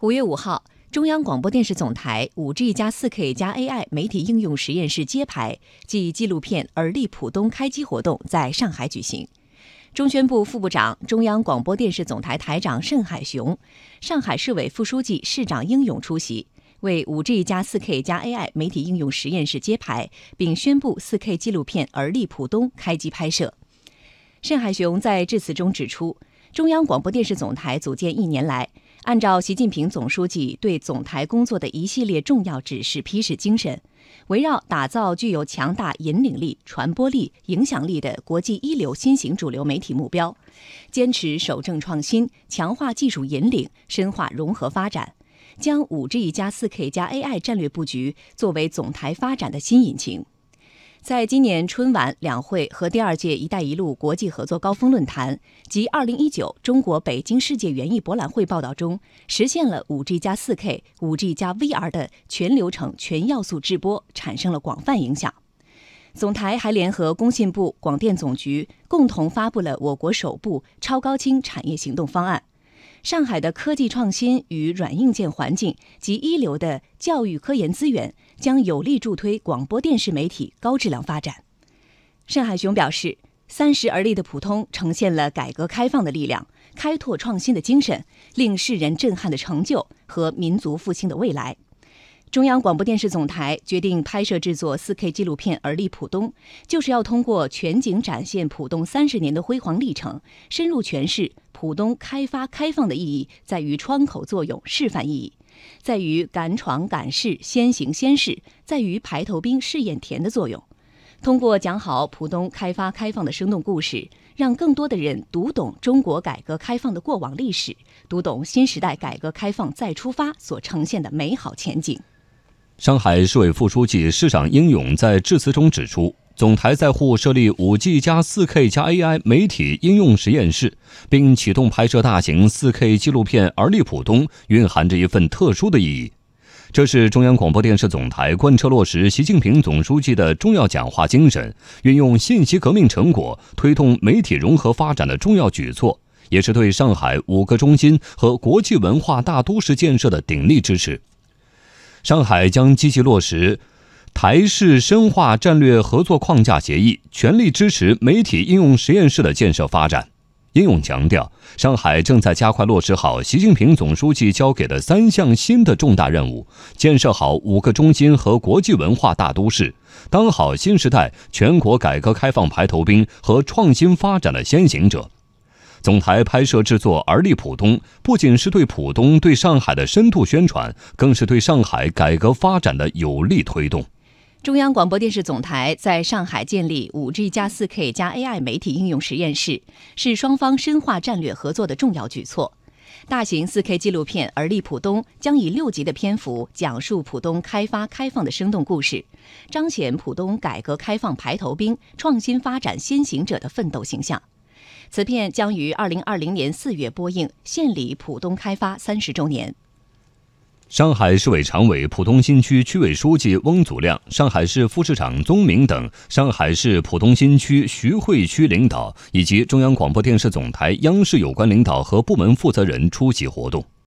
五月五号，中央广播电视总台五 G 加四 K 加 AI 媒体应用实验室揭牌暨纪录片《而立浦东》开机活动在上海举行。中宣部副部长、中央广播电视总台台长盛海雄，上海市委副书记、市长英勇出席，为五 G 加四 K 加 AI 媒体应用实验室揭牌，并宣布四 K 纪录片《而立浦东》开机拍摄。盛海雄在致辞中指出，中央广播电视总台组建一年来。按照习近平总书记对总台工作的一系列重要指示批示精神，围绕打造具有强大引领力、传播力、影响力的国际一流新型主流媒体目标，坚持守正创新，强化技术引领，深化融合发展，将五 G 加四 K 加 AI 战略布局作为总台发展的新引擎。在今年春晚两会和第二届“一带一路”国际合作高峰论坛及2019中国北京世界园艺博览会报道中，实现了 5G 加 4K、5G 加 VR 的全流程、全要素直播，产生了广泛影响。总台还联合工信部、广电总局，共同发布了我国首部超高清产业行动方案。上海的科技创新与软硬件环境及一流的教育科研资源，将有力助推广播电视媒体高质量发展。盛海雄表示，三十而立的普通呈现了改革开放的力量、开拓创新的精神、令世人震撼的成就和民族复兴的未来。中央广播电视总台决定拍摄制作 4K 纪录片《而立浦东》，就是要通过全景展现浦东三十年的辉煌历程，深入诠释浦东开发开放的意义在于窗口作用、示范意义，在于敢闯敢试、先行先试，在于排头兵试验田的作用。通过讲好浦东开发开放的生动故事，让更多的人读懂中国改革开放的过往历史，读懂新时代改革开放再出发所呈现的美好前景。上海市委副书记、市长英勇在致辞中指出，总台在沪设立 5G 加 4K 加 AI 媒体应用实验室，并启动拍摄大型 4K 纪录片《而立浦东》，蕴含着一份特殊的意义。这是中央广播电视总台贯彻落实习近平总书记的重要讲话精神，运用信息革命成果推动媒体融合发展的重要举措，也是对上海五个中心和国际文化大都市建设的鼎力支持。上海将积极落实台市深化战略合作框架协议，全力支持媒体应用实验室的建设发展。英勇强调，上海正在加快落实好习近平总书记交给的三项新的重大任务，建设好五个中心和国际文化大都市，当好新时代全国改革开放排头兵和创新发展的先行者。总台拍摄制作《而立浦东》，不仅是对浦东、对上海的深度宣传，更是对上海改革发展的有力推动。中央广播电视总台在上海建立 5G 加 4K 加 AI 媒体应用实验室，是双方深化战略合作的重要举措。大型 4K 纪录片《而立浦东》将以六集的篇幅，讲述浦东开发开放的生动故事，彰显浦东改革开放排头兵、创新发展先行者的奋斗形象。此片将于二零二零年四月播映，献礼浦东开发三十周年。上海市委常委、浦东新区区委书记翁祖亮、上海市副市长宗明等上海市浦东新区徐汇区领导以及中央广播电视总台、央视有关领导和部门负责人出席活动。